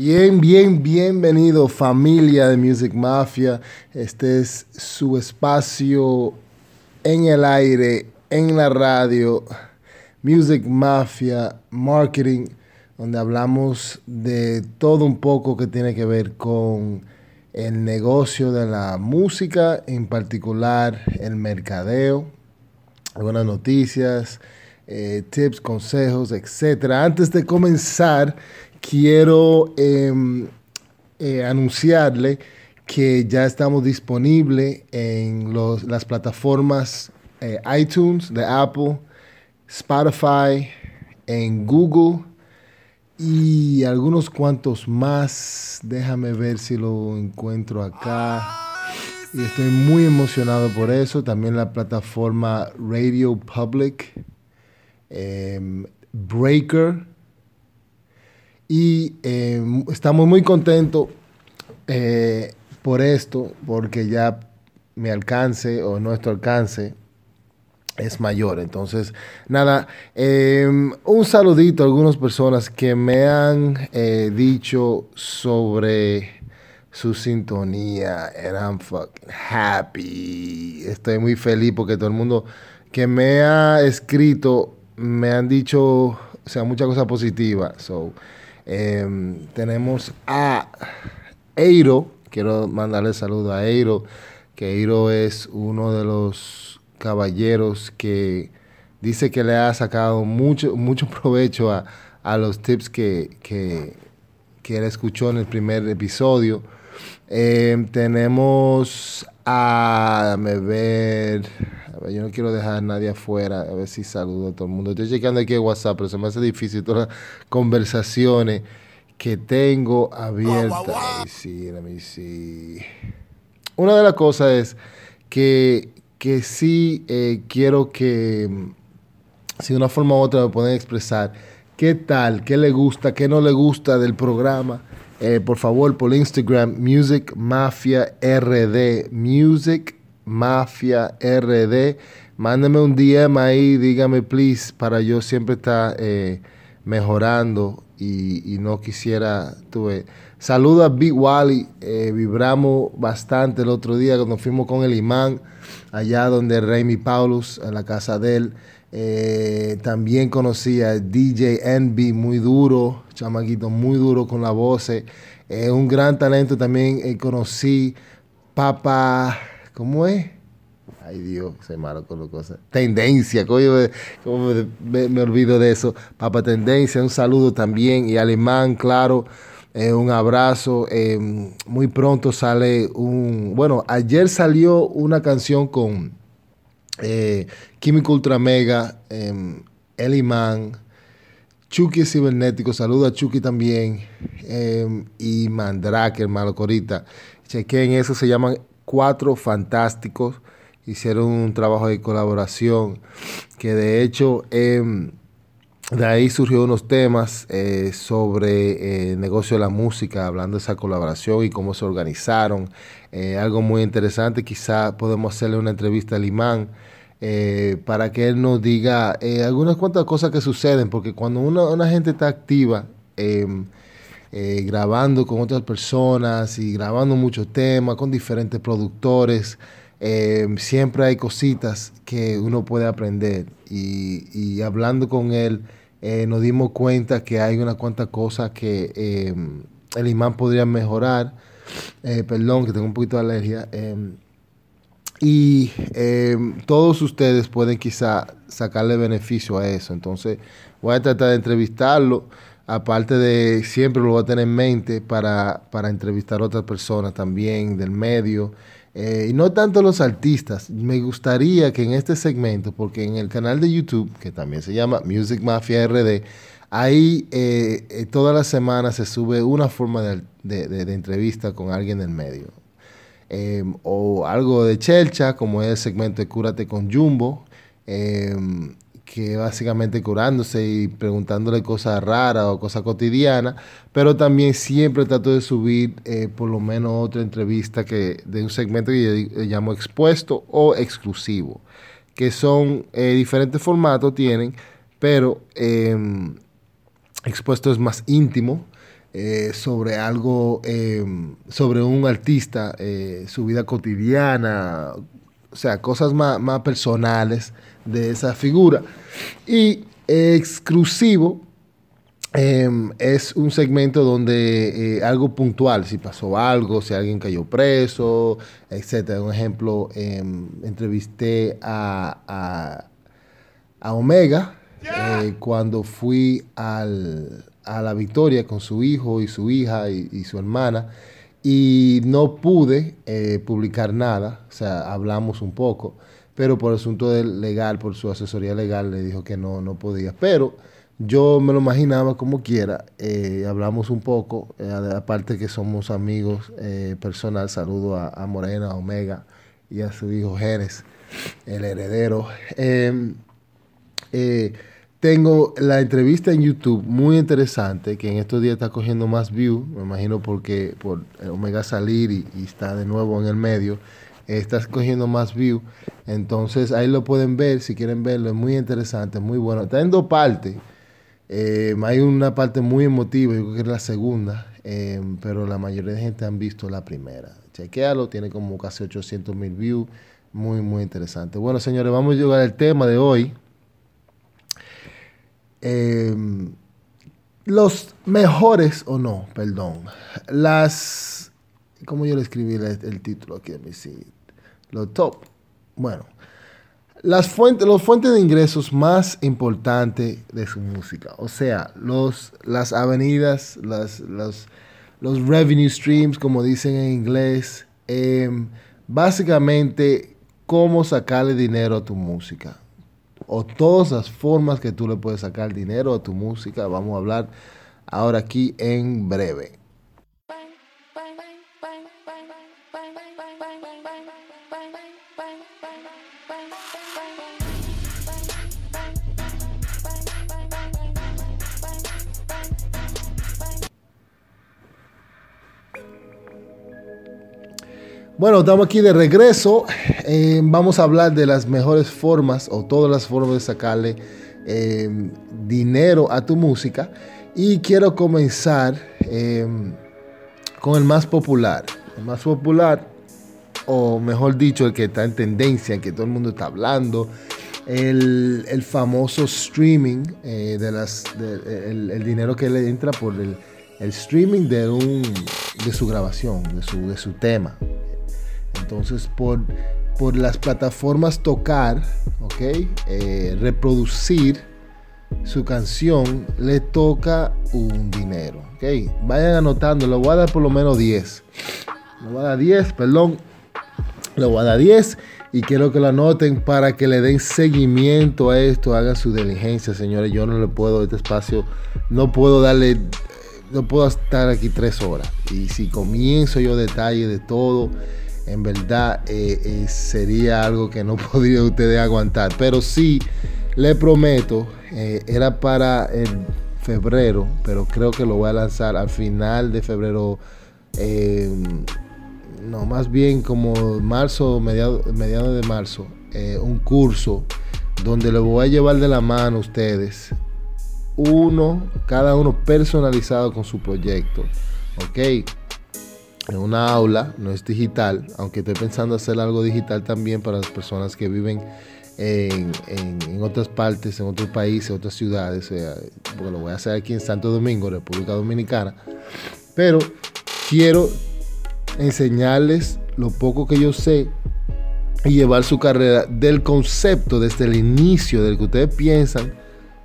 Bien, bien, bienvenido familia de Music Mafia. Este es su espacio en el aire, en la radio, Music Mafia Marketing, donde hablamos de todo un poco que tiene que ver con el negocio de la música, en particular el mercadeo, algunas noticias, eh, tips, consejos, etc. Antes de comenzar, quiero em, eh, anunciarle que ya estamos disponibles en las plataformas eh, iTunes de Apple, Spotify, en Google y algunos cuantos más. Déjame ver si lo encuentro acá. Y estoy muy emocionado por eso. También la plataforma Radio Public, em, Breaker y eh, estamos muy contentos eh, por esto, porque ya mi alcance o nuestro alcance es mayor. Entonces, nada, em, un saludito a algunas personas que me han eh, dicho sobre su sintonía. And I'm fucking happy. Estoy muy feliz porque todo el mundo que me ha escrito me han dicho, o sea, muchas cosas positivas. So, Em, tenemos a Eiro, quiero mandarle saludo a Eiro, que Eiro es uno de los caballeros que dice que le ha sacado mucho, mucho provecho a, los tips que, que, él escuchó en el primer episodio. Em, tenemos a, ver, yo no quiero dejar a nadie afuera, a ver si saludo a todo el mundo. Estoy chequeando aquí en WhatsApp, pero se me hace difícil todas las conversaciones que tengo abiertas. Sí, sí. Una de las cosas es que, que sí eh, quiero que, si de una forma u otra me pueden expresar qué tal, qué le gusta, qué no le gusta del programa. Eh, por favor, por Instagram, Music Mafia RD, Music Mafia RD. Mándeme un DM ahí, dígame please, para yo siempre estar eh, mejorando y, no quisiera, tuve. Saluda a Big Wally, eh, vibramos bastante el otro día cuando fuimos con el imán, allá donde Raimi Paulus, en la casa de él. Eh, también conocí a DJ Envy, muy duro, chamaquito, muy duro con la voz. un gran talento también conocí. Papa ¿Cómo es? Ay Dios, se malo con las cosas. Tendencia, ¿cómo me, olvido de eso? Papa Tendencia, un saludo también. Y Alemán, claro, eh, un abrazo. Em, muy pronto sale un. Bueno, ayer salió una canción con eh, Químico Ultra Mega, eh, El Imán. Chucky Cibernético, saludo a Chucky también. Em, y Mandrake, hermano Corita. Chequen eso, se llaman cuatro fantásticos. Hicieron un trabajo de colaboración que de hecho em, de ahí surgió unos temas eh, sobre eh, el negocio de la música, hablando de esa colaboración y cómo se organizaron. Eh, algo muy interesante, quizá podemos hacerle una entrevista al imán. para que él nos diga algunas cuantas cosas que suceden, porque cuando una, una gente está activa, em, eh, grabando con otras personas y grabando muchos temas con diferentes productores. Eh, siempre hay cositas que uno puede aprender y, hablando con él eh, nos dimos cuenta que hay unas cuantas cosas que el imán podría mejorar. perdón, que tengo un poquito de alergia. y todos ustedes pueden quizá sacarle beneficio a eso. Entonces voy a tratar de entrevistarlo aparte de siempre lo voy a tener en mente para, entrevistar a otras personas también del medio. Eh, y no tanto los artistas, me gustaría que en este segmento, porque en el canal de YouTube, que también se llama Music Mafia RD, ahí eh, eh, todas las semanas se sube una forma de, entrevista con alguien del medio. o algo de chelcha, como es el segmento de Cúrate con Jumbo que básicamente curándose y preguntándole cosas raras o cosas cotidianas, pero también siempre trato de subir eh, por lo menos otra entrevista que de un segmento que yo llamo expuesto o exclusivo, que son eh, diferentes formatos tienen, pero em, expuesto es más íntimo, eh, sobre algo, em, sobre un artista, su vida cotidiana, o sea, cosas más, más personales de esa figura. Y exclusivo em, es un segmento donde eh, algo puntual, si pasó algo, si alguien cayó preso, etcétera. Un ejemplo, em, entrevisté a, a, Omega cuando fui al, a la victoria con su hijo y su hija y, su hermana y no pude eh, publicar nada, o sea, hablamos un poco, pero por asunto legal, por su asesoría legal, le dijo que no, no podía. Pero yo me lo imaginaba como quiera, eh, hablamos un poco, eh, aparte que somos amigos personal, saludo a, Morena, a Omega y a su hijo Jerez, el heredero. Em, tengo la entrevista en YouTube muy interesante, que en estos días está cogiendo más views, me imagino porque por Omega salir y, está de nuevo en el medio, está cogiendo más views. Entonces ahí lo pueden ver, si quieren verlo, es muy interesante, muy bueno. Está en dos partes. Eh, hay una parte muy emotiva, yo creo que es la segunda, eh, pero la mayoría de gente han visto la primera. Chequéalo, tiene como casi 800 mil views, muy, muy interesante. Bueno, señores, vamos a llegar al tema de hoy. Em, los mejores, o no, perdón, las, ¿cómo yo le escribí el, título aquí en mi sitio? Los top, bueno, las fuentes, los fuentes de ingresos más importantes de su música, o sea, los, las avenidas, las, los, revenue streams, como dicen en inglés, em, básicamente cómo sacarle dinero a tu música o todas las formas que tú le puedes sacar dinero a tu música. Vamos a hablar ahora aquí en breve. Bueno, estamos aquí de regreso. Eh, vamos a hablar de las mejores formas o todas las formas de sacarle eh, dinero a tu música. Y quiero comenzar eh, con el más popular. El más popular, o mejor dicho, el que está en tendencia, el que todo el mundo está hablando. El, famoso streaming, de las, el, dinero que le entra por el, streaming de, un, de su grabación, de su, de su tema. Entonces, por, por las plataformas tocar, ¿ok? Eh, reproducir su canción, le toca un dinero, ¿ok? Vayan anotando, le voy a dar por lo menos 10. Le voy a dar 10, perdón. Le voy a dar 10 y quiero que lo anoten para que le den seguimiento a esto, hagan su diligencia, señores. Yo no le puedo, este espacio, no puedo darle, no puedo estar aquí tres horas. Y si comienzo yo detalle de todo, en verdad eh, eh, sería algo que no podría ustedes aguantar. Pero sí, le prometo, eh, era para febrero, pero creo que lo voy a lanzar al final de febrero. no, más bien como marzo, mediados mediado de marzo, un curso donde le voy a llevar de la mano a ustedes, uno, cada uno personalizado con su proyecto. ¿Ok? En una aula, no es digital, aunque estoy pensando hacer algo digital también para las personas que viven en, otras partes, en otros países, otras ciudades, porque lo voy a hacer aquí en Santo Domingo, República Dominicana, pero quiero enseñarles lo poco que yo sé y llevar su carrera del concepto desde el inicio, del que ustedes piensan,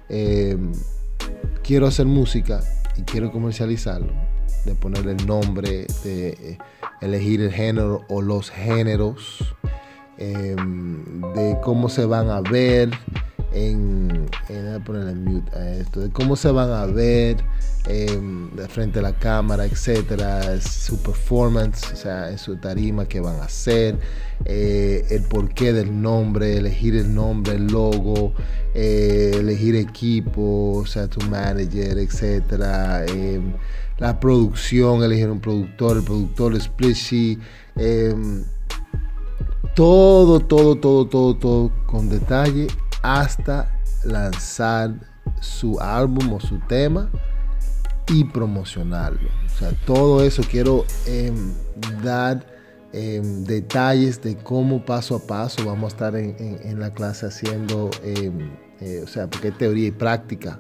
eh, quiero hacer música y quiero comercializarlo de poner el nombre, de eh, elegir el género o los géneros, em, de cómo se van a ver en, esto, de cómo se van a ver em, frente a la cámara, etcétera, su performance, o sea, en su tarima que van a hacer, eh, el porqué del nombre, elegir el nombre, el logo, eh, elegir equipo, o sea, tu manager, etcétera em, la producción, elegir un productor, el productor, Splishy, em, todo, todo, todo, todo, todo con detalle hasta lanzar su álbum o su tema y promocionarlo. O sea, todo eso quiero em, dar em, detalles de cómo paso a paso vamos a estar en, la clase haciendo, eh, o sea, porque teoría y práctica.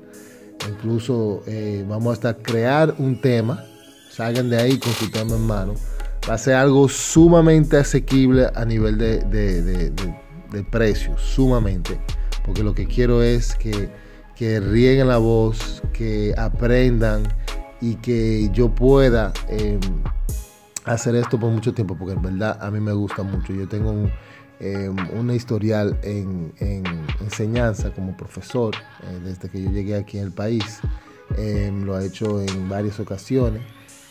Incluso eh, vamos a estar crear un tema, salgan de ahí con su tema en mano. Va a ser algo sumamente asequible a nivel de, de, de precios, sumamente. Porque lo que quiero es que que rieguen la voz, que aprendan y que yo pueda em, hacer esto por mucho tiempo, porque en verdad a mí me gusta mucho. Yo tengo un, em, historial en, enseñanza como profesor eh, desde que yo llegué aquí en el país. Em, lo he hecho en varias ocasiones.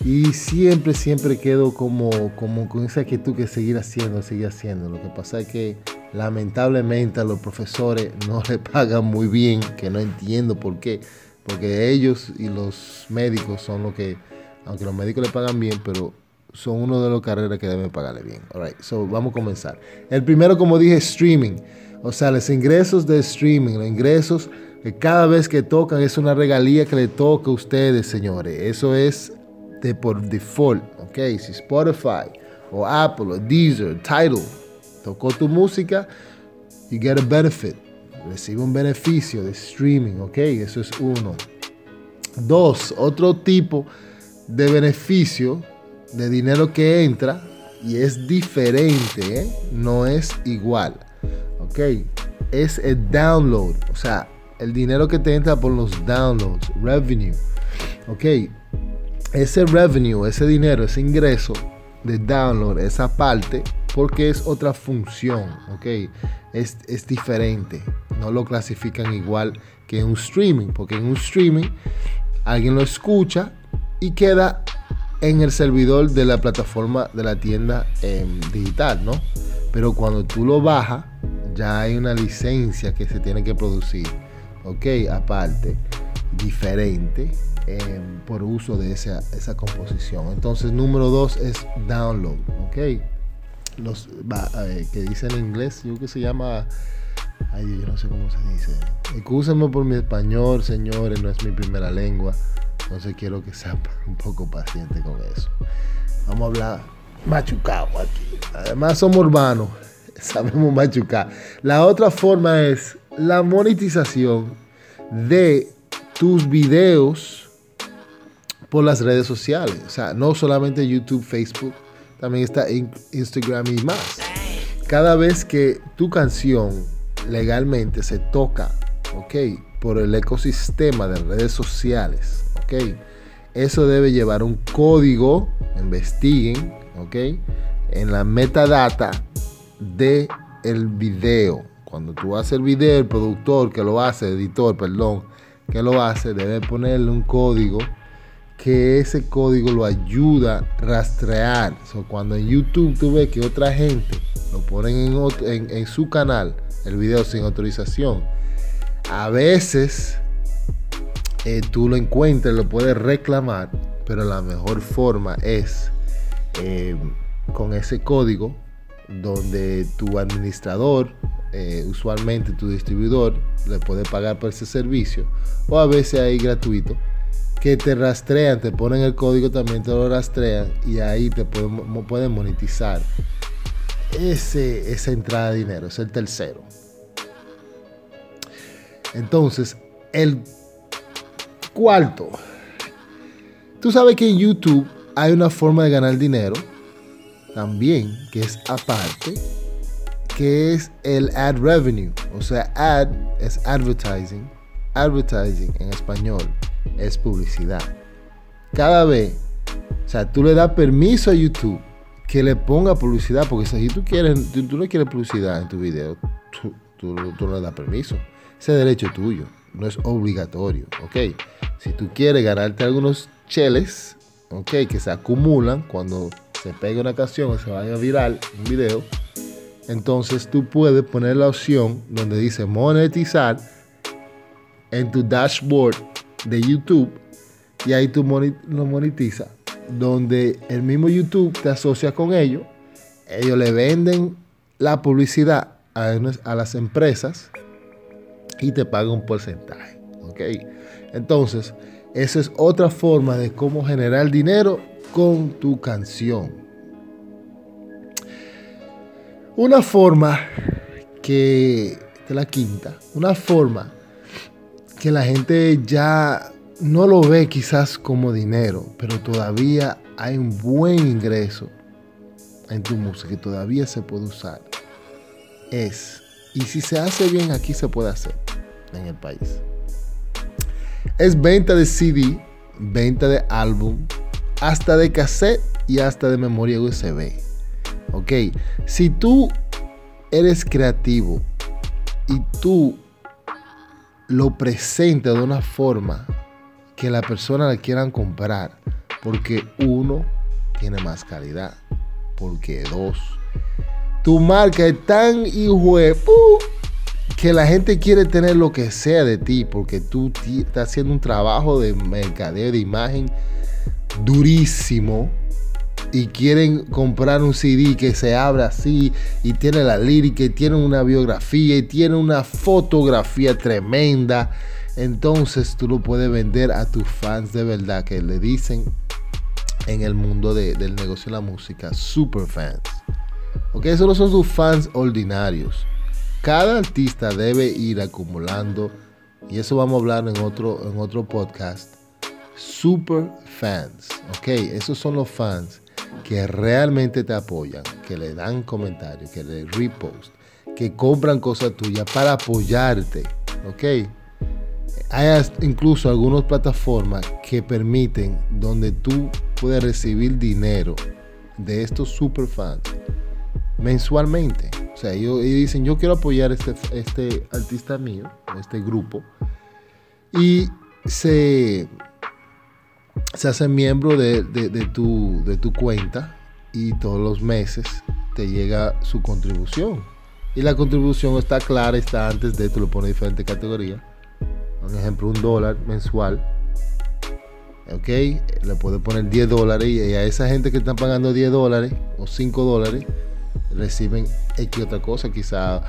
Y siempre, siempre quedo como, como con esa actitud que seguir haciendo, seguir haciendo. Lo que pasa es que lamentablemente a los profesores no le pagan muy bien, que no entiendo por qué. Porque ellos y los médicos son los que, aunque los médicos le pagan bien, pero son uno de los carreras que deben pagarle bien. Alright, so vamos a comenzar. El primero, como dije, streaming. O sea, los ingresos de streaming, los ingresos que cada vez que tocan es una regalía que le toca a ustedes, señores. Eso es de por default, ¿ok? Si Spotify o Apple o Deezer, Tidal tocó tu música, you get a benefit. Recibe un beneficio de streaming, ¿ok? Eso es uno. Dos, otro tipo de beneficio de dinero que entra y es diferente, ¿eh? no es igual, ¿ok? Es el download, o sea, el dinero que te entra por los downloads, revenue, ¿ok? ese revenue, ese dinero, ese ingreso de download, esa parte, porque es otra función, ¿ok? Es, es diferente. No lo clasifican igual que en un streaming, porque en un streaming alguien lo escucha y queda en el servidor de la plataforma de la tienda em, digital, ¿no? Pero cuando tú lo bajas, ya hay una licencia que se tiene que producir, ¿ok? Aparte, diferente Em, por uso de esa, esa, composición. Entonces, número dos es download, ¿ok? Los, eh, que dice en inglés, yo que se llama, ay, yo no sé cómo se dice. Excúsenme por mi español, señores, no es mi primera lengua. Entonces quiero que sean un poco paciente con eso. Vamos a hablar machucado aquí. Además somos urbanos, sabemos machucar. La otra forma es la monetización de tus videos por las redes sociales. O sea, no solamente YouTube, Facebook, también está Instagram y más. Cada vez que tu canción legalmente se toca, ¿ok? Por el ecosistema de redes sociales, ¿ok? Eso debe llevar un código, investiguen, ¿ok? En la metadata de video. Cuando tú haces el video, el productor que lo hace, editor, perdón, que lo hace, debe ponerle un código que ese código lo ayuda a rastrear. cuando en YouTube tú ves que otra gente lo ponen en, su canal, el video sin autorización, a veces eh, tú lo encuentras, lo puedes reclamar, pero la mejor forma es eh, con ese código donde tu administrador, eh, usualmente tu distribuidor, le puede pagar por ese servicio, o a veces ahí gratuito que te rastrean, te ponen el código, también te lo rastrean y ahí te pueden, pueden monetizar ese, esa entrada de dinero, es el tercero. Entonces, el cuarto, tú sabes que en YouTube hay una forma de ganar dinero también, que es aparte, que es el ad revenue, o sea, ad es advertising, advertising en español es publicidad. Cada vez, o sea, tú le das permiso a YouTube que le ponga publicidad, porque si tú, quieres, tú, no quieres publicidad en tu video, tú, tú, no le das permiso. Ese derecho tuyo, no es obligatorio, ¿ok? Si tú quieres ganarte algunos cheles, ¿ok? Que se acumulan cuando se pega una canción o se vaya viral un video, entonces tú puedes poner la opción donde dice monetizar en tu dashboard de YouTube y ahí tú lo monetiza donde el mismo YouTube te asocia con ellos, ellos le venden la publicidad a las empresas y te pagan un porcentaje. ¿ok? Entonces, Esa es otra forma de cómo generar dinero con tu canción. Una forma que, de la quinta, una forma que la gente ya no lo ve quizás como dinero, pero todavía hay un buen ingreso en tu música y todavía se puede usar. Es, y si se hace bien aquí se puede hacer en el país. Es venta de CD, venta de álbum, hasta de cassette y hasta de memoria USB. Ok, si tú eres creativo y tú lo presentas de una forma que la persona la quieran comprar, porque uno tiene más calidad, porque dos, tu marca es tan hijo que la gente quiere tener lo que sea de ti, porque tú estás haciendo un trabajo de mercadeo de imagen durísimo y quieren comprar un CD que se abra así y tiene la lírica y tiene una biografía y tiene una fotografía tremenda, entonces tú lo puedes vender a tus fans de verdad que le dicen en el mundo del negocio de la música super fans. Ok, esos son sus fans ordinarios. Cada artista debe ir acumulando, y eso vamos a hablar en otro, en otro podcast, super fans. Ok, esos son los fans que realmente te apoyan, que le dan comentarios, que le repost, que compran cosas tuyas para apoyarte. ¿Ok? Hay incluso algunas plataformas que permiten donde tú puedes recibir dinero de estos superfans mensualmente. O sea, ellos, dicen, yo quiero apoyar este, este artista mío, este grupo. Y se, se hace miembro de, tu, de tu cuenta y todos los meses te llega su contribución. Y la contribución está clara, está antes de, tú lo pones en diferentes categorías. Por ejemplo, un dólar mensual. ¿Ok? Le puedes poner 10 dólares y a esa gente que están pagando 10 dólares o 5 dólares reciben X otra cosa, quizá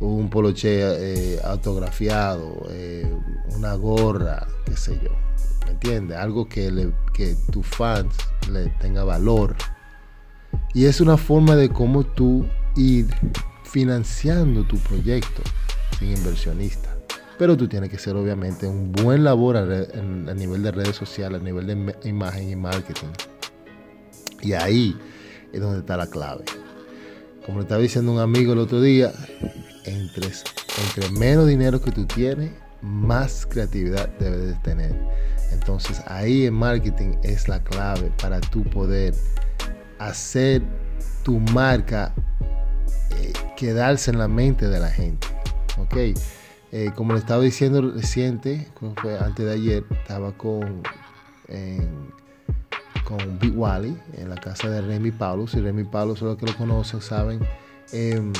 un poloche eh, autografiado, eh, una gorra, qué sé yo. ¿Me entiendes? Algo que, le, que tus fans le tenga valor. Y es una forma de cómo tú ir financiando tu proyecto sin inversionista. Pero tú tienes que ser obviamente un buen labor a, a nivel de redes sociales, a nivel de imagen y marketing. Y ahí es donde está la clave. Como le estaba diciendo un amigo el otro día, entre, menos dinero que tú tienes, más creatividad debes de tener. Entonces ahí en marketing es la clave para tú poder hacer tu marca eh, quedarse en la mente de la gente. ¿Ok? Eh, como le estaba diciendo reciente, antes de ayer, estaba con, con Big Wally en la casa de Remy Paulus. Y Remy Paulus, los que lo conocen, saben em,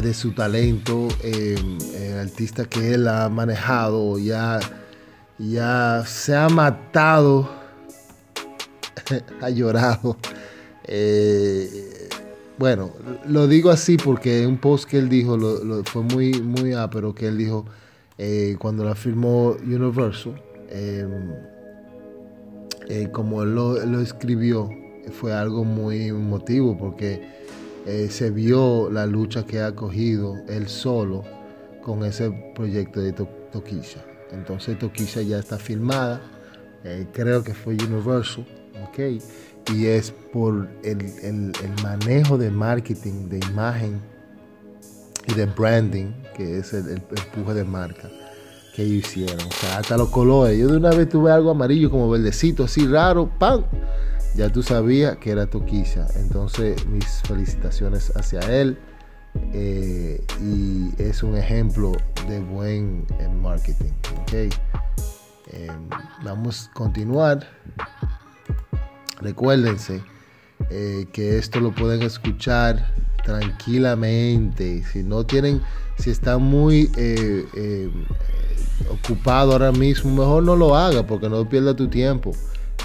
de su talento, em, el artista que él ha manejado, ya ya se ha matado, ha llorado. Eh, bueno, lo digo así porque un post que él dijo fue muy, muy pero que él dijo eh, cuando la firmó Universal, em, eh, como él lo, escribió, fue algo muy emotivo porque se vio la lucha que ha cogido él solo con ese proyecto de Toquilla. Entonces Toquilla ya está filmada. Eh, creo que fue Universal. ¿ok? Y es por el, manejo de marketing, de imagen y de branding, que es el, empuje de marca que ellos hicieron. Hasta los colores. Yo de una vez tuve algo amarillo como verdecito, así raro, ¡pam! Ya tú sabías que era Toquilla. Entonces, mis felicitaciones hacia él. Eh, y es un ejemplo de buen eh, marketing. Okay. Em, vamos a continuar. Recuérdense eh, que esto lo pueden escuchar tranquilamente. Si no tienen, si están muy ocupado ahora mismo, mejor no lo haga porque no pierda tu tiempo.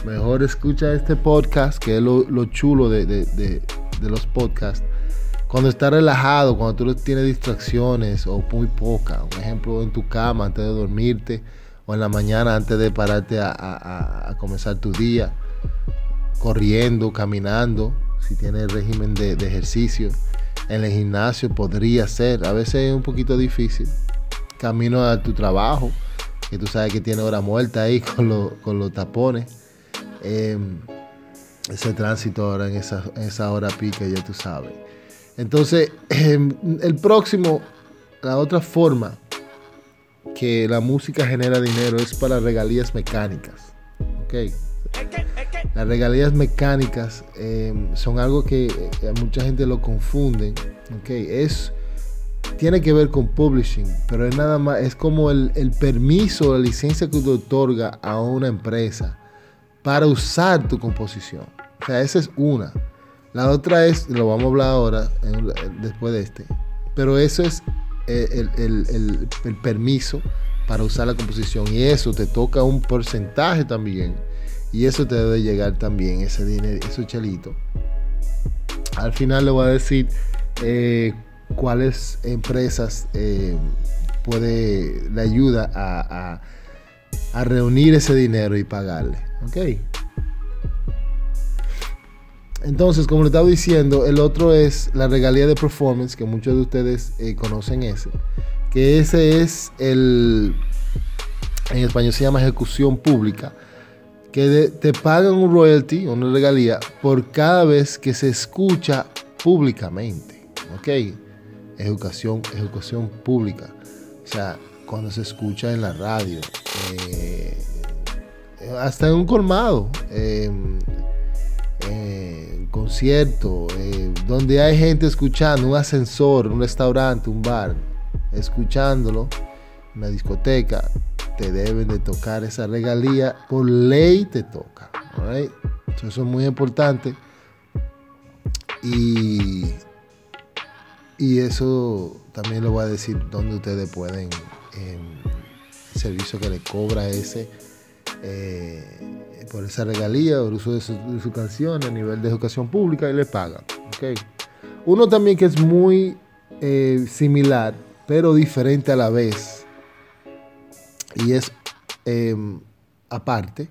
Mejor escucha este podcast, que es lo, chulo de, de los podcasts cuando estás relajado, cuando tú tienes distracciones o muy poca, un ejemplo en tu cama antes de dormirte o en la mañana antes de pararte a, comenzar tu día, corriendo, caminando, si tienes régimen de, ejercicio. En el gimnasio podría ser, a veces es un poquito difícil. Camino a tu trabajo, que tú sabes que tiene hora muerta ahí con, los tapones. Em, ese tránsito ahora en esa, en esa hora pica, ya tú sabes. Entonces, em, el próximo, la otra forma que la música genera dinero es para regalías mecánicas. Las regalías mecánicas em, son algo que eh, mucha gente lo confunde. Es, tiene que ver con publishing, pero es nada más, es como el, el permiso, la licencia que tú otorga a una empresa para usar tu composición. O sea, esa es una. La otra es, lo vamos a hablar ahora, después de este, pero eso es eh, el, permiso para usar la composición y eso te toca un porcentaje también y eso te debe llegar también, ese dinero, esos chelitos. Al final le voy a decir eh, cuáles empresas eh, puede, le ayuda a, reunir ese dinero y pagarle. ¿Ok? Entonces, como le estaba diciendo, el otro es la regalía de performance, que muchos de ustedes eh, conocen ese. Que ese es el, en español se llama ejecución pública, que te pagan un royalty, una regalía, por cada vez que se escucha públicamente. ¿Ok? Educación, ejecución pública. O sea, cuando se escucha en la radio, eh, hasta en un colmado. Eh, eh, concierto, eh, donde hay gente escuchando, un ascensor, un restaurante, un bar, escuchándolo, una discoteca, te deben de tocar esa regalía, por ley te toca. eso es muy importante. Y, y eso también lo voy a decir donde ustedes pueden, el servicio que le cobra ese. Eh, por esa regalía, por el uso de su, canción a nivel de educación pública y le pagan. Uno también que es muy eh, similar, pero diferente a la vez, y es em, aparte,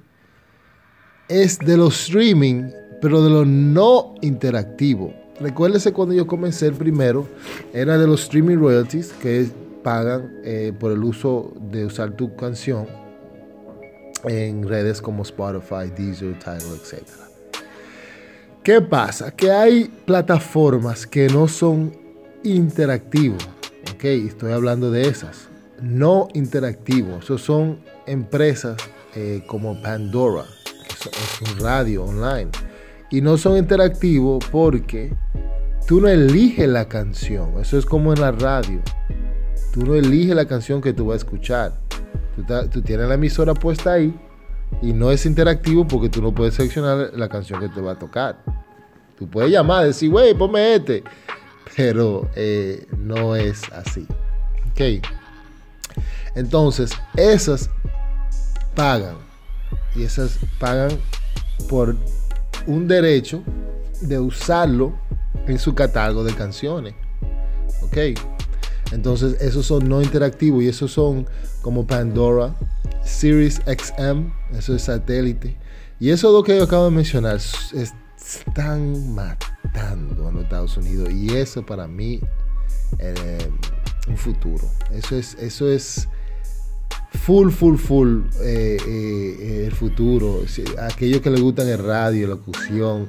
es de los streaming, pero de lo no interactivo. Recuérdese cuando yo comencé el primero, era de los streaming royalties que pagan eh, por el uso de usar tu canción en redes como Spotify, Deezer, Tidal, etc. ¿Qué pasa? Que hay plataformas que no son interactivos. Ok, estoy hablando de esas. No interactivos. Eso son empresas eh, como Pandora, que es un radio online. Y no son interactivos porque tú no eliges la canción. Eso es como en la radio. Tú no eliges la canción que tú vas a escuchar. Tú, tienes la emisora puesta ahí y no es interactivo porque tú no puedes seleccionar la canción que te va a tocar. Tú puedes llamar, decir, güey, ponme este. Pero eh, no es así. Ok. Entonces, esas pagan. Y esas pagan por un derecho de usarlo en su catálogo de canciones. Ok. Entonces, esos son no interactivos y esos son como Pandora, Sirius XM, eso es satélite. Y eso lo que yo acabo de mencionar están matando a los Estados Unidos. Y eso para mí eh, un futuro. Eso es, eso es full, full, full eh, eh, el futuro. Aquellos que les gustan el radio, locución,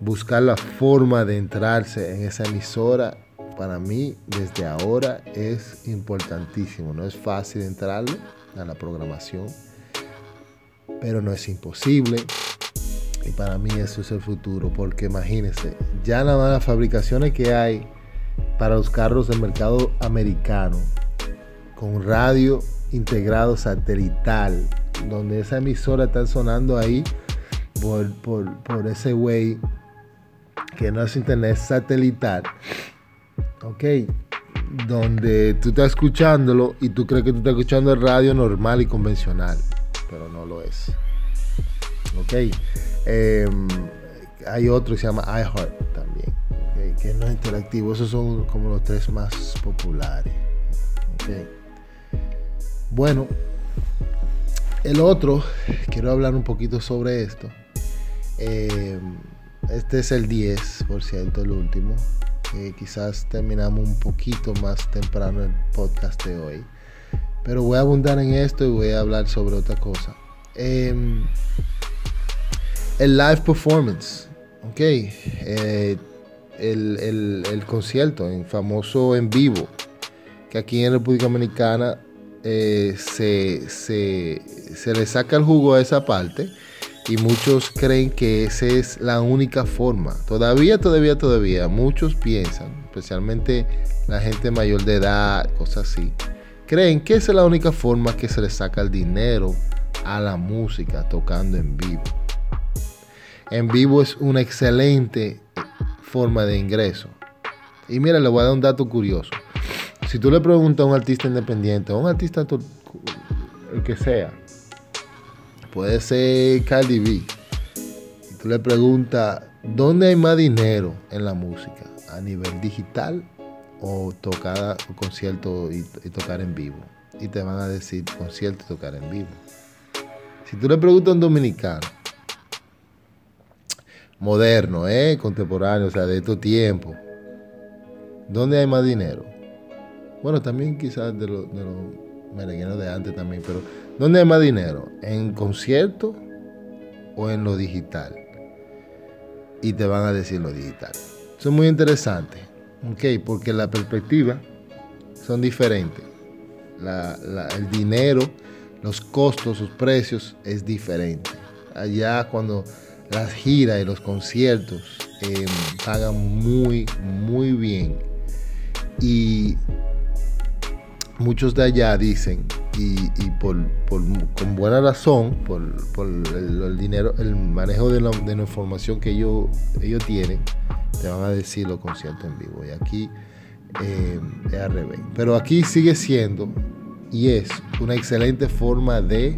buscar la forma de entrarse en esa emisora para mí desde ahora es importantísimo. No es fácil entrarle a la programación, pero no es imposible. Y para mí eso es el futuro, porque imagínense, ya nada más las fabricaciones que hay para los carros del mercado americano, con radio integrado satelital, donde esa emisora está sonando ahí por, por, ese way que no es internet satelital ok, donde tú estás escuchándolo y tú crees que tú estás escuchando el radio normal y convencional, pero no lo es. Ok, em, hay otro que se llama iHeart también, que no es interactivo. Esos son como los tres más populares. Okay. Bueno, el otro, quiero hablar un poquito sobre esto. Eh, este es el 10%, el último. quizás terminamos un poquito más temprano el podcast de hoy. Pero voy a abundar en esto y voy a hablar sobre otra cosa. Em, el live performance. Ok. Eh, el, concierto, en famoso en vivo. Que aquí en República Dominicana eh, se, se le saca el jugo a esa parte y muchos creen que esa es la única forma. Todavía, todavía, todavía, muchos piensan, especialmente la gente mayor de edad, cosas así, creen que esa es la única forma que se le saca el dinero a la música tocando en vivo. En vivo es una excelente forma de ingreso. Y mira, le voy a dar un dato curioso. Si tú le preguntas a un artista independiente, a un artista el que sea, puede ser Cardi B. Y tú le preguntas, ¿dónde hay más dinero en la música? ¿A nivel digital o tocar o concierto y, tocar en vivo? Y te van a decir concierto y tocar en vivo. Si tú le preguntas a un dominicano, moderno, ¿eh? contemporáneo, o sea, de estos tiempos, ¿dónde hay más dinero? Bueno, también quizás de los de merengueros de antes también, pero ¿Dónde hay más dinero? ¿En concierto o en lo digital? Y te van a decir lo digital. Eso es muy interesante, ¿ok? Porque la perspectiva son diferentes. el dinero, los costos, sus precios es diferente. Allá cuando las giras y los conciertos em, pagan muy, muy bien. Y muchos de allá dicen y, por, con buena razón, por, el, dinero, el manejo de la, información que ellos, ellos tienen, te van a decir los conciertos en vivo. Y aquí eh, es al revés. Pero aquí sigue siendo y es una excelente forma de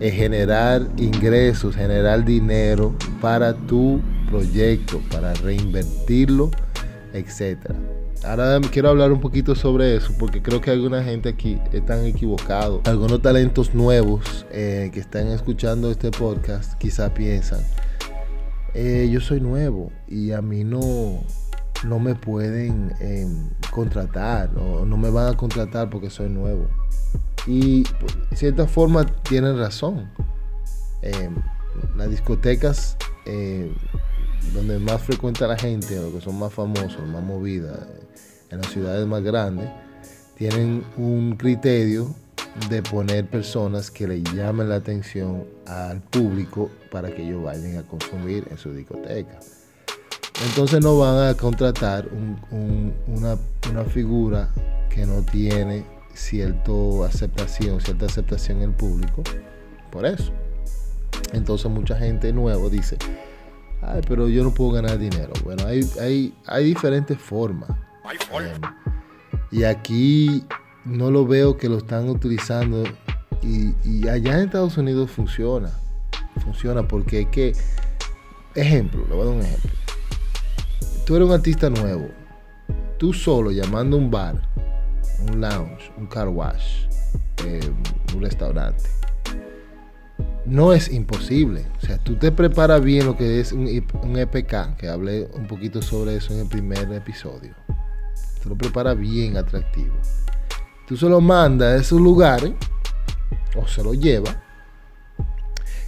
eh, generar ingresos, generar dinero para tu proyecto, para reinvertirlo, etcétera. Ahora quiero hablar un poquito sobre eso, porque creo que alguna gente aquí están equivocados. Algunos talentos nuevos eh, que están escuchando este podcast quizá piensan, eh, yo soy nuevo y a mí no, no me pueden em, contratar o no me van a contratar porque soy nuevo. Y pues, de cierta forma tienen razón. Em, las discotecas eh, donde más frecuenta la gente, o que son más famosos, más movidas, en las ciudades más grandes, tienen un criterio de poner personas que le llamen la atención al público para que ellos vayan a consumir en su discoteca. Entonces no van a contratar una, figura que no tiene cierta aceptación, cierta aceptación en el público. Por eso. Entonces mucha gente nueva dice, Ay, pero yo no puedo ganar dinero. Bueno, hay diferentes formas. Em, y aquí no lo veo que lo están utilizando. Y, allá en Estados Unidos funciona. Funciona porque es que, ejemplo, le voy a dar un ejemplo. Tú eres un artista nuevo. Tú solo llamando a un bar, un lounge, un car wash, em, un restaurante no es imposible. O sea, tú te preparas bien lo que es un, EPK, que hablé un poquito sobre eso en el primer episodio. Lo preparas bien atractivo. Tú se lo mandas a esos lugares o se lo lleva.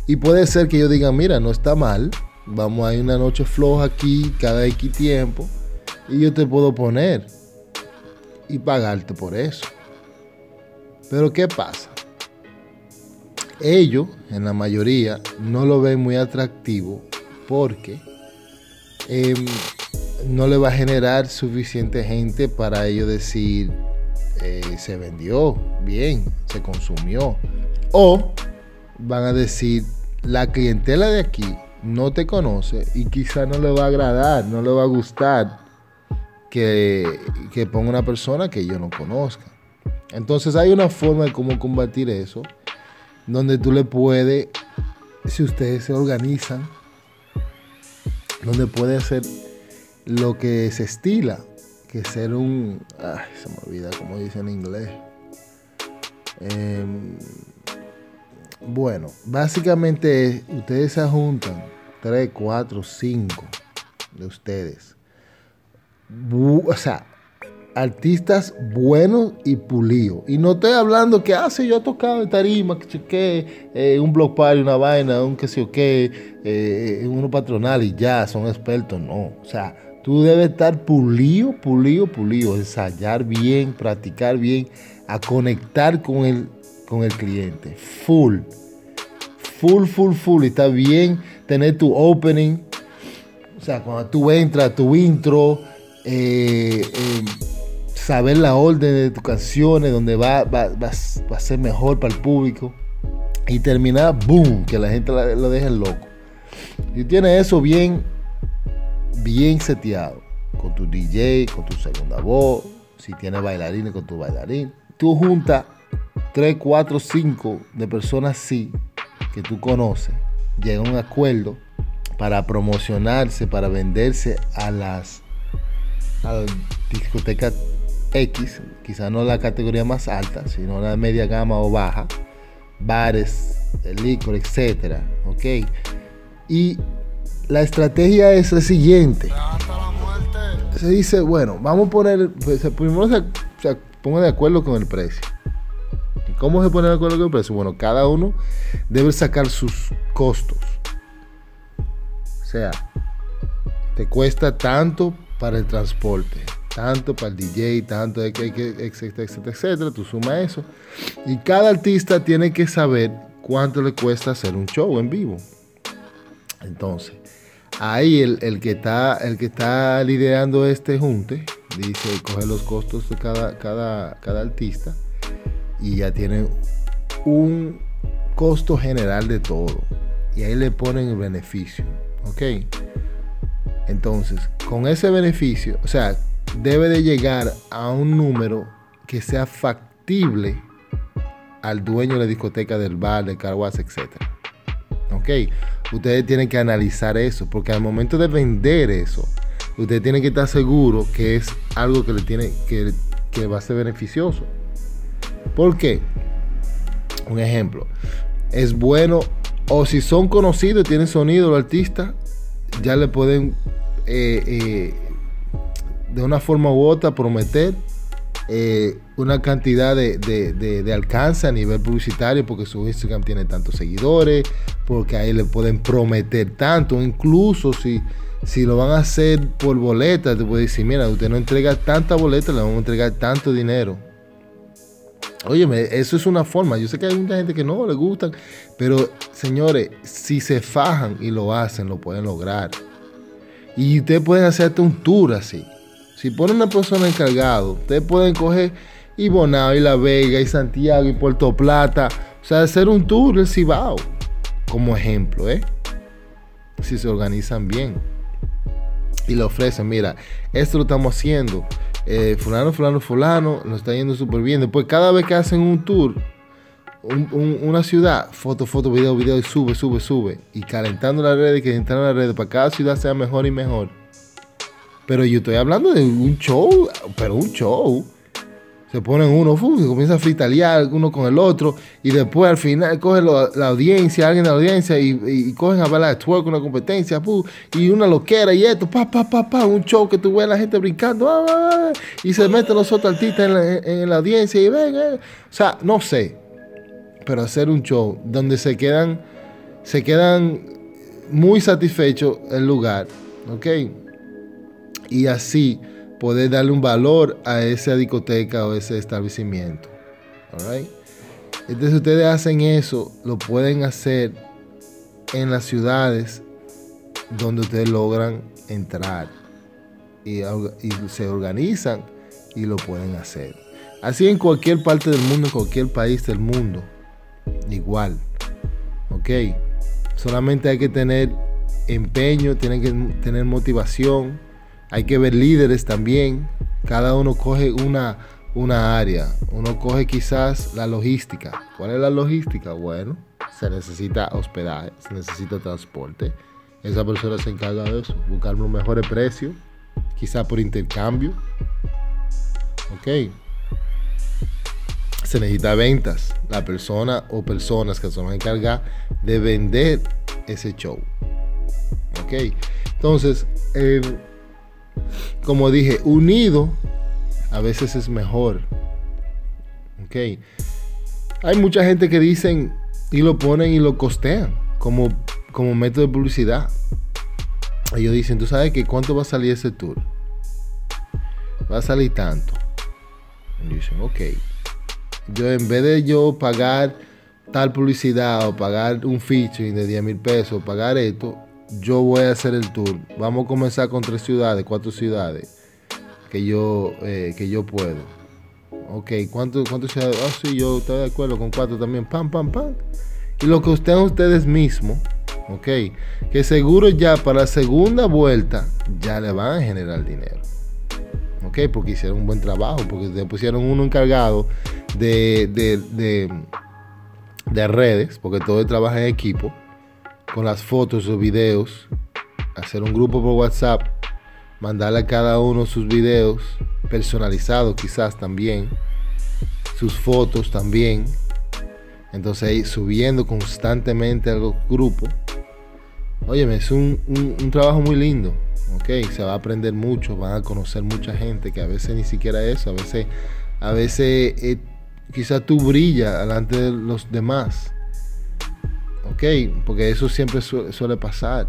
Y puede ser que yo diga, mira, no está mal. Vamos a ir una noche floja aquí cada X tiempo. Y yo te puedo poner y pagarte por eso. Pero ¿qué pasa? ellos, en la mayoría, no lo ven muy atractivo porque em, no le va a generar suficiente gente para ellos decir eh, se vendió bien, se consumió. O van a decir la clientela de aquí no te conoce y quizá no le va a agradar, no le va a gustar que, que ponga una persona que yo no conozca. Entonces hay una forma de cómo combatir eso donde tú le puedes, si ustedes se organizan, donde puede hacer lo que se estila, que ser un, ay, se me olvida cómo dice en inglés, em, Bueno, básicamente ustedes se juntan, 3, 4, 5 de ustedes. o sea, artistas buenos y pulidos. Y no estoy hablando que, ah, sí, yo he tocado en tarima, que cheque, eh, un block party, una vaina, un que sé o qué, eh, uno patronal y ya, son expertos. No, o sea, tú debes estar pulido, pulido, pulido, ensayar bien, practicar bien, a conectar con el, con el cliente. Full. Full, full, full. Está bien tener tu opening. O sea, cuando tú entras, tu intro. Eh, eh saber la orden de tus canciones, donde va, va, a ser mejor para el público. Y terminar, boom, que la gente lo deje loco. Y tienes eso bien, bien seteado. Con tu DJ, con tu segunda voz, si tienes bailarines, con tu bailarín. Tú juntas 3, 4, 5 de personas así que tú conoces. Llega a un acuerdo para promocionarse, para venderse a las, discotecas X, quizá no la categoría más alta, sino la media gama o baja, bares, licor, etcétera, ¿ok? Y la estrategia es la siguiente. Se dice, bueno, vamos a poner, pues, primero se, pone de acuerdo con el precio. ¿Y cómo se pone de acuerdo con el precio? Bueno, cada uno debe sacar sus costos. O sea, te cuesta tanto para el transporte, tanto para el DJ, tanto, etcétera, etcétera, etcétera. Tú sumas eso. Y cada artista tiene que saber cuánto le cuesta hacer un show en vivo. Entonces, ahí el, que, está, el que está liderando este junte dice, coge los costos de cada, cada, cada artista y ya tiene un costo general de todo. Y ahí le ponen el beneficio. ¿Ok? Entonces, con ese beneficio, o sea, debe de llegar a un número que sea factible al dueño de la discoteca del bar, de carwas, etc. ¿Ok? Ustedes tienen que analizar eso, porque al momento de vender eso, ustedes tienen que estar seguros que es algo que le tiene que, que va a ser beneficioso. ¿Por qué? Un ejemplo, es bueno, o si son conocidos tienen sonido los artistas, ya le pueden eh, eh, de una forma u otra prometer eh, una cantidad de, alcance a nivel publicitario porque su Instagram tiene tantos seguidores, porque ahí le pueden prometer tanto, incluso si, si lo van a hacer por boleta, te puede decir, mira, usted no entrega tanta boleta, le vamos a entregar tanto dinero. Óyeme, eso es una forma. Yo sé que hay mucha gente que no le gustan, pero señores, si se fajan y lo hacen, lo pueden lograr. Y ustedes pueden hacerte un tour así. Si ponen una persona encargado, ustedes pueden coger y Bonao y La Vega y Santiago y Puerto Plata. O sea, hacer un tour del Cibao. Como ejemplo, ¿eh? Si se organizan bien. Y le ofrecen, mira, esto lo estamos haciendo. Eh, fulano, fulano, fulano, nos está yendo súper bien. Después, cada vez que hacen un tour, una ciudad, foto, foto, video, video, y sube, sube, sube. Y calentando las redes, calentando las redes, para que cada ciudad sea mejor y mejor. Pero yo estoy hablando de un show, pero un show. Se ponen uno, fu, se comienza a fritalear uno con el otro, y después al final cogen la audiencia, alguien de la audiencia, y, cogen a bailar twerk, una competencia, fu, y una loquera, y esto, pa, pa, pa, pa, un show que tú ves a la gente brincando, ah, ah, ah, y se meten los otros artistas en la, en la audiencia, y ven, eh. o sea, no sé, pero hacer un show donde se quedan, se quedan muy satisfechos el lugar, ¿ok? Y así poder darle un valor a esa discoteca o ese establecimiento. Entonces ustedes hacen eso, lo pueden hacer en las ciudades donde ustedes logran entrar y, se organizan y lo pueden hacer. Así en cualquier parte del mundo, en cualquier país del mundo, igual. Solamente hay que tener empeño, tienen que tener motivación hay que ver líderes también. Cada uno coge una, una área. Uno coge quizás la logística. ¿Cuál es la logística? Bueno, se necesita hospedaje, se necesita transporte. Esa persona se encarga de eso, buscar los mejores precios, quizás por intercambio. Ok. se necesita ventas. La persona o personas que se van a encargar de vender ese show. Ok. Entonces, como dije, unido a veces es mejor. Ok. Hay mucha gente que dicen y lo ponen y lo costean como, como método de publicidad. Ellos dicen, ¿tú sabes que cuánto va a salir ese tour? Va a salir tanto. Y dicen, ok. Yo en vez de yo pagar tal publicidad o pagar un featuring de 10 mil pesos, pagar esto, yo voy a hacer el tour. Vamos a comenzar con tres ciudades, cuatro ciudades que yo, eh, que yo puedo. Ok, ¿cuánto, cuánto ciudades? Ah, sí, yo estoy de acuerdo con cuatro también. Pam, pam, pam. Y lo que ustedes ustedes mismos, ok, que seguro ya para la segunda vuelta ya le van a generar dinero. Ok, porque hicieron un buen trabajo, porque se pusieron uno encargado de, de, de, de redes, porque todo el trabajo en equipo con las fotos o videos, hacer un grupo por WhatsApp, mandarle a cada uno sus videos personalizados quizás también, sus fotos también. Entonces ahí subiendo constantemente al grupo. Óyeme, es un, trabajo muy lindo. Ok, se va a aprender mucho, van a conocer mucha gente que a veces ni siquiera eso, a veces, a veces eh, quizás tú brillas delante de los demás ¿ok? Porque eso siempre suele pasar.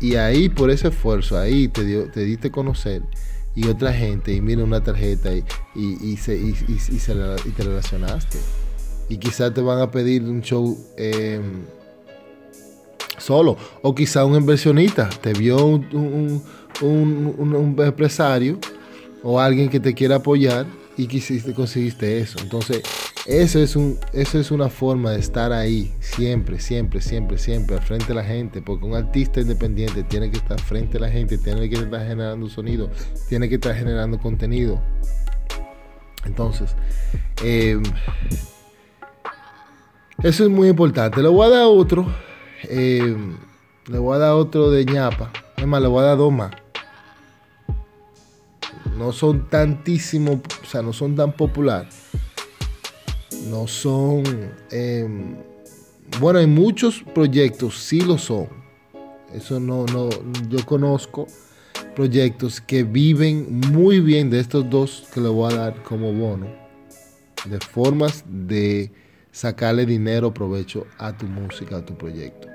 Y ahí, por ese esfuerzo, ahí te, dio, te diste conocer y otra gente, y mira una tarjeta y, se, te relacionaste. Y quizás te van a pedir un show em, solo, o quizá un inversionista te vio un, un, un, empresario o alguien que te quiera apoyar y quisiste, conseguiste eso. Entonces, eso es, un, eso es una forma de estar ahí, siempre, siempre, siempre, siempre, al frente de la gente, porque un artista independiente tiene que estar frente a la gente, tiene que estar generando sonido, tiene que estar generando contenido. Entonces, em, eso es muy importante. Le voy a dar otro, em, le voy a dar otro de ñapa, es más, le voy a dar dos más. No son tantísimos, o sea, no son tan populares no son... Em, bueno, en muchos proyectos sí lo son. Eso no, no, yo conozco proyectos que viven muy bien de estos dos que le voy a dar como bono. De formas de sacarle dinero, provecho a tu música, a tu proyecto.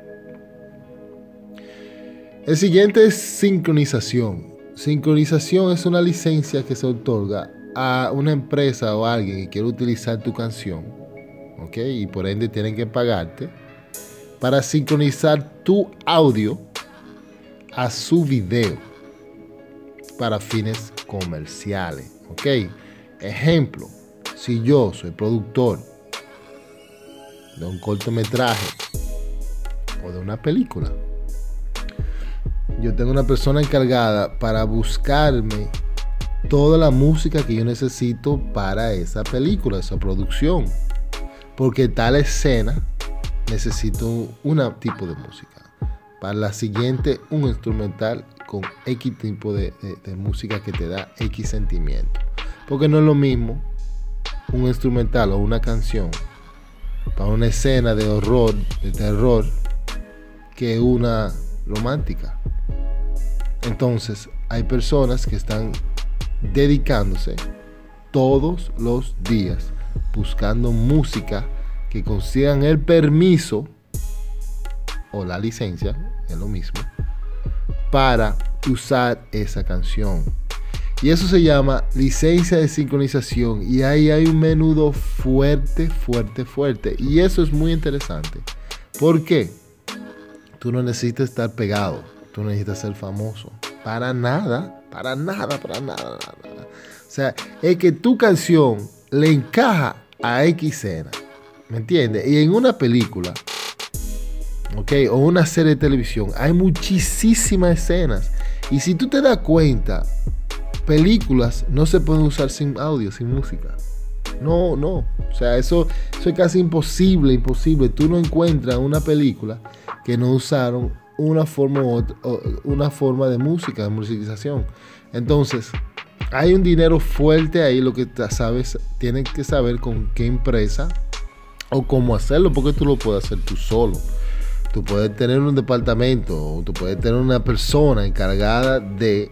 El siguiente es sincronización. Sincronización es una licencia que se otorga a una empresa o alguien que quiere utilizar tu canción, ¿ok? Y por ende tienen que pagarte para sincronizar tu audio a su video para fines comerciales, ¿ok? Ejemplo, si yo soy productor de un cortometraje o de una película, yo tengo una persona encargada para buscarme toda la música que yo necesito para esa película, esa producción. Porque tal escena necesito un tipo de música. Para la siguiente, un instrumental con X tipo de, música que te da X sentimiento. Porque no es lo mismo un instrumental o una canción para una escena de horror, de terror, que una romántica. Entonces, hay personas que están dedicándose todos los días buscando música que consigan el permiso o la licencia, es lo mismo, para usar esa canción. Y eso se llama licencia de sincronización. Y ahí hay un menudo fuerte, fuerte, fuerte. Y eso es muy interesante. ¿Por qué? Tú no necesitas estar pegado. Tú no necesitas ser famoso. Para nada. Para nada, para nada, nada. O sea, es que tu canción le encaja a X escena. ¿Me entiendes? Y en una película, ¿ok? O una serie de televisión, hay muchísimas escenas. Y si tú te das cuenta, películas no se pueden usar sin audio, sin música. No, no. O sea, eso, eso es casi imposible, imposible. Tú no encuentras una película que no usaron una forma, una forma de música, de musicalización. Entonces, hay un dinero fuerte ahí, lo que sabes, tienes que saber con qué empresa o cómo hacerlo, porque tú lo puedes hacer tú solo. Tú puedes tener un departamento, o tú puedes tener una persona encargada de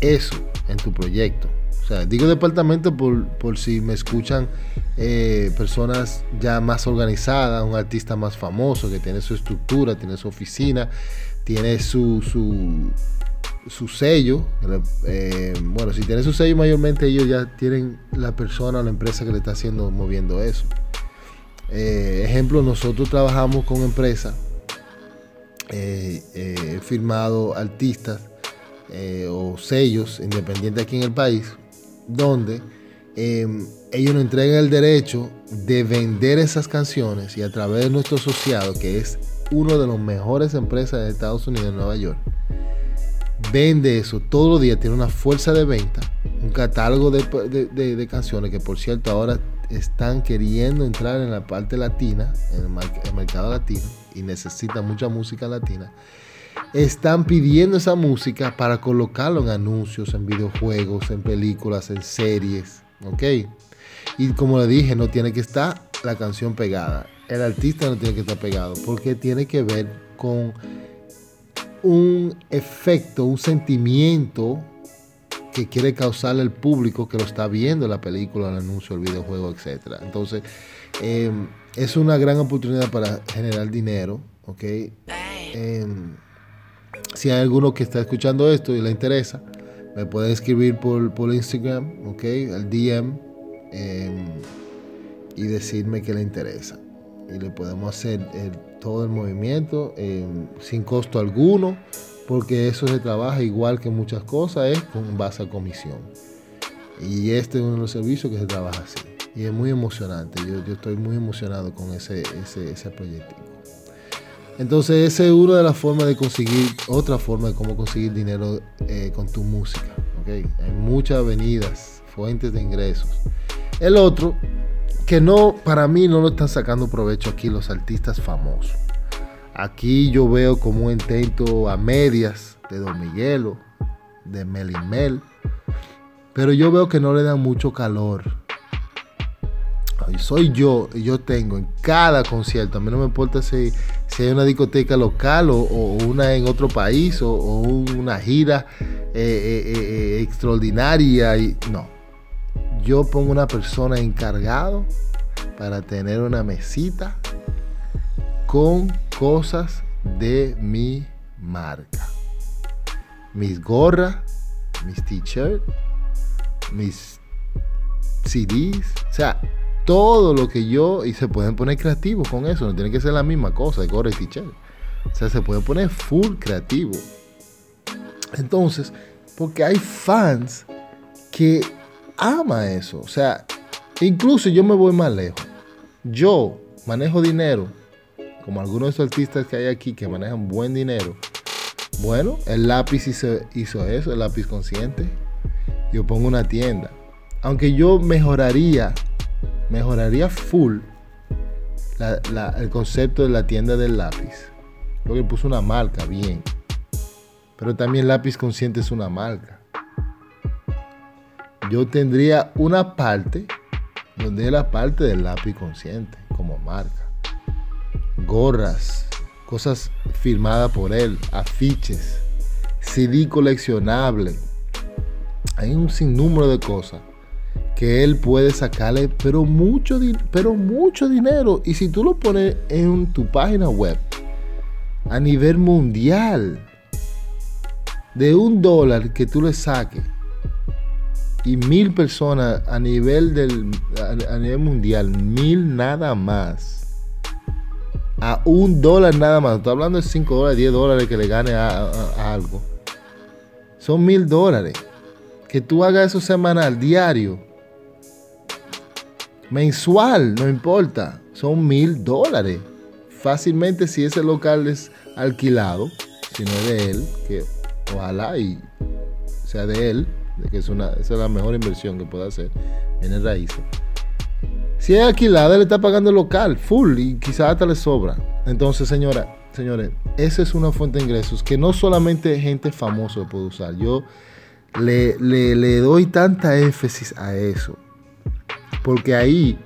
eso en tu proyecto. O sea, digo departamento por, si me escuchan eh, personas ya más organizadas, un artista más famoso que tiene su estructura, tiene su oficina, tiene su, su, sello. Eh, bueno, si tiene su sello, mayormente ellos ya tienen la persona o la empresa que le está haciendo, moviendo eso. Eh, ejemplo, nosotros trabajamos con empresas, eh, firmado artistas o sellos independientes aquí en el país, donde em, ellos nos entregan el derecho de vender esas canciones y a través de nuestro asociado, que es una de las mejores empresas de Estados Unidos, Nueva York, vende eso todos los días, tiene una fuerza de venta, un catálogo de, canciones que por cierto ahora están queriendo entrar en la parte latina, en el, mercado latino, y necesitan mucha música latina. Están pidiendo esa música para colocarlo en anuncios, en videojuegos, en películas, en series. ¿Ok? Y como le dije, no tiene que estar la canción pegada el artista no tiene que estar pegado, porque tiene que ver con un efecto, un sentimiento que quiere causarle al público que lo está viendo la película, el anuncio, el videojuego, etc. Entonces, em, es una gran oportunidad para generar dinero, ¿ok? Em, si hay alguno que está escuchando esto y le interesa, me puede escribir por, por Instagram, ¿ok? Al DM em, y decirme que le interesa y le podemos hacer todo el movimiento em, sin costo alguno, porque eso se trabaja igual que muchas cosas, es con base a comisión. Y este es uno de los servicios que se trabaja así. Y es muy emocionante. Yo, yo estoy muy emocionado con ese, ese, ese proyecto. Entonces, esa es una de las formas de conseguir, otra forma de cómo conseguir dinero eh, con tu música. ¿okay? Hay muchas avenidas, fuentes de ingresos. El otro que no, para mí no lo están sacando provecho aquí los artistas famosos. Aquí yo veo como un intento a medias de Don Miguelo, de Melimel, pero yo veo que no le dan mucho calor. Soy yo, y yo tengo en cada concierto, a mí no me importa si, si hay una discoteca local o, una en otro país o, una gira eh, eh, eh, extraordinaria. Y, no, yo pongo una persona encargado para tener una mesita con cosas de mi marca. Mis gorras, mis t-shirts, mis CDs, o sea, todo lo que yo, y se pueden poner creativos con eso, no tiene que ser la misma cosa, de gorra y t-shirt. O sea, se puede poner full creativo. Entonces, porque hay fans que ama eso. O sea, incluso yo me voy más lejos. Yo manejo dinero, como algunos de esos artistas que hay aquí que manejan buen dinero. Bueno, el lápiz hizo eso, el lápiz consciente. Yo pongo una tienda. Aunque yo mejoraría, mejoraría full el concepto de la tienda del lápiz. Porque puso una marca, bien. Pero también lápiz consciente es una marca yo tendría una parte donde es la parte del lápiz consciente como marca. Gorras, cosas firmadas por él, afiches, CD coleccionable. Hay un sinnúmero de cosas que él puede sacarle, pero mucho, pero mucho dinero. Y si tú lo pones en tu página web a nivel mundial, de un dólar que tú le saques y mil personas a nivel, del, a, nivel mundial, mil nada más. A un dólar nada más. Estoy hablando de 5 dólares, 10 dólares que le gane a, algo. Son mil dólares. Que tú hagas eso semanal, diario. Mensual, no importa. Son mil dólares. Fácilmente si ese local es alquilado, si no es de él, que ojalá y sea de él, que es una, esa es la mejor inversión que puede hacer, viene raíces. Si es alquilada, él está pagando local, full, y quizás hasta le sobra. Entonces, señora, señores, esa es una fuente de ingresos que no solamente gente famosa puede usar. Yo le, le doy tanta énfasis a eso. Porque ahí,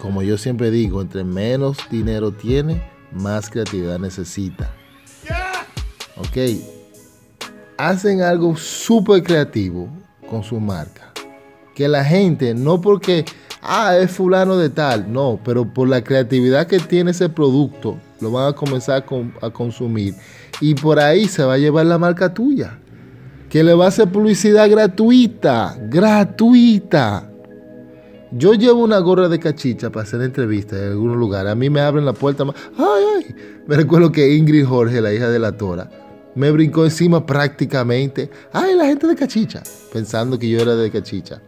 como yo siempre digo, entre menos dinero tiene, más creatividad necesita. Ok. Hacen algo súper creativo con su marca. Que la gente, no porque, ah, es fulano de tal, no, pero por la creatividad que tiene ese producto, lo van a comenzar a, a consumir. Y por ahí se va a llevar la marca tuya. Que le va a hacer publicidad gratuita, gratuita. Yo llevo una gorra de cachicha para hacer entrevistas en algún lugar. A mí me abren la puerta. Ay, ay. Me recuerdo que Ingrid Jorge, la hija de la Tora, me brincó encima prácticamente. Ay, la gente de cachicha. Pensando que yo era de cachicha.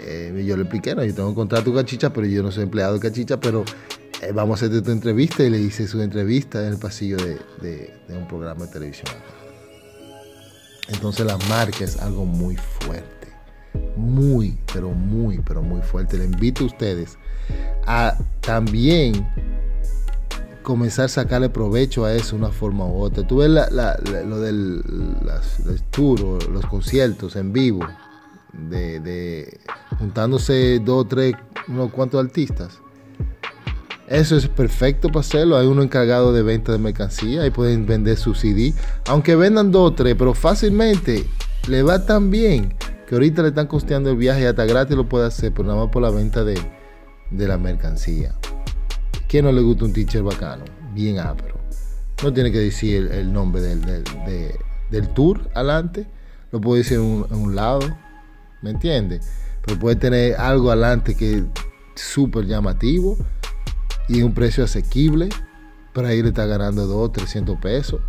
Eh, yo le expliqué, no, yo tengo un contrato de cachicha, pero yo no soy empleado de cachicha, pero eh, vamos a hacer tu entrevista. Y le hice su entrevista en el pasillo de, de un programa de televisión. Entonces la marca es algo muy fuerte muy, pero muy fuerte. Le invito a ustedes a también comenzar a sacarle provecho a eso una forma u otra. Tú ves lo del tour los conciertos en vivo, de, juntándose dos, tres, unos cuantos artistas. Eso es perfecto para hacerlo. Hay uno encargado de venta de mercancía y pueden vender su CD. Aunque vendan dos o tres, pero fácilmente le va tan bien que ahorita le están costeando el viaje hasta gratis lo puede hacer, pero nada más por la venta de, la mercancía. ¿Quién no le gusta un teacher bacano? Bien pero No tiene que decir el, nombre del, tour adelante, lo puede decir en un, lado, ¿me entiende? Pero puede tener algo adelante que es súper llamativo y un precio asequible. Para ahí le está ganando 2, 300 pesos.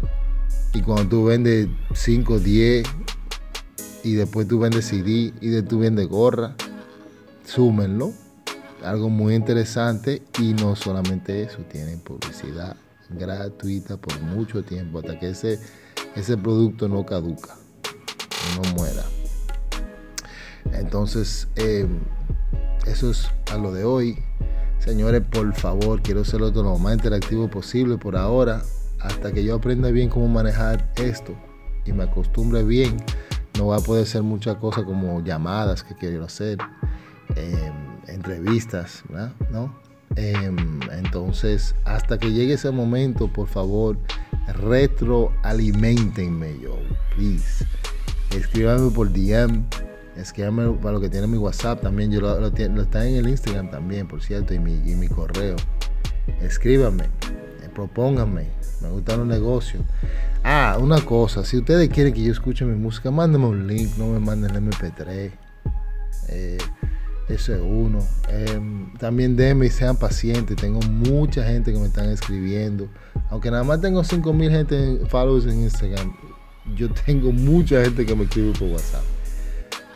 Y cuando tú vendes 5, 10, y después tú vendes CD y después tú vendes gorra. Súmenlo. Algo muy interesante y no solamente eso, tienen publicidad gratuita por mucho tiempo hasta que ese, ese producto no caduca, no muera. Entonces, em, eso es a lo de hoy. Señores, por favor, quiero ser lo más interactivo posible por ahora, hasta que yo aprenda bien cómo manejar esto y me acostumbre bien no va a poder ser muchas cosas como llamadas que quiero hacer, em, entrevistas, ¿no? Em, entonces, hasta que llegue ese momento, por favor, retroalimentenme yo, please. Escríbanme por DM, escríbanme para lo que tiene mi WhatsApp también, yo lo, está en el Instagram también, por cierto, y mi, y mi correo. Escríbanme, eh, propónganme, me gustan los negocios. Ah, una cosa, si ustedes quieren que yo escuche mi música, mándenme un link, no me manden el MP3. Eh, eso es uno. Em, también denme y sean pacientes. Tengo mucha gente que me están escribiendo. Aunque nada más tengo 5000 gente followers en Instagram, yo tengo mucha gente que me escribe por WhatsApp.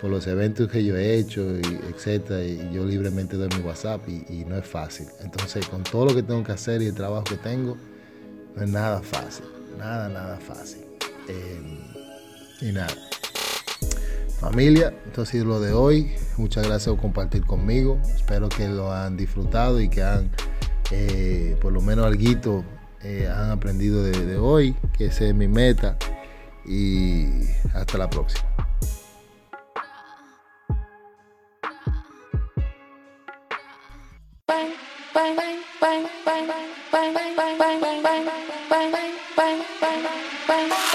Por los eventos que yo he hecho, y etcétera. Y yo libremente doy mi WhatsApp y, y no es fácil. Entonces, con todo lo que tengo que hacer y el trabajo que tengo, no es nada fácil. Nada, nada fácil. Em, y nada. Familia, esto ha sido lo de hoy. Muchas gracias por compartir conmigo. Espero que lo han disfrutado y que han, eh, por lo menos algo, eh, han aprendido de, hoy, que esa es mi meta. Y hasta la próxima. bang bang bang bang bang bang bang bang bang bye.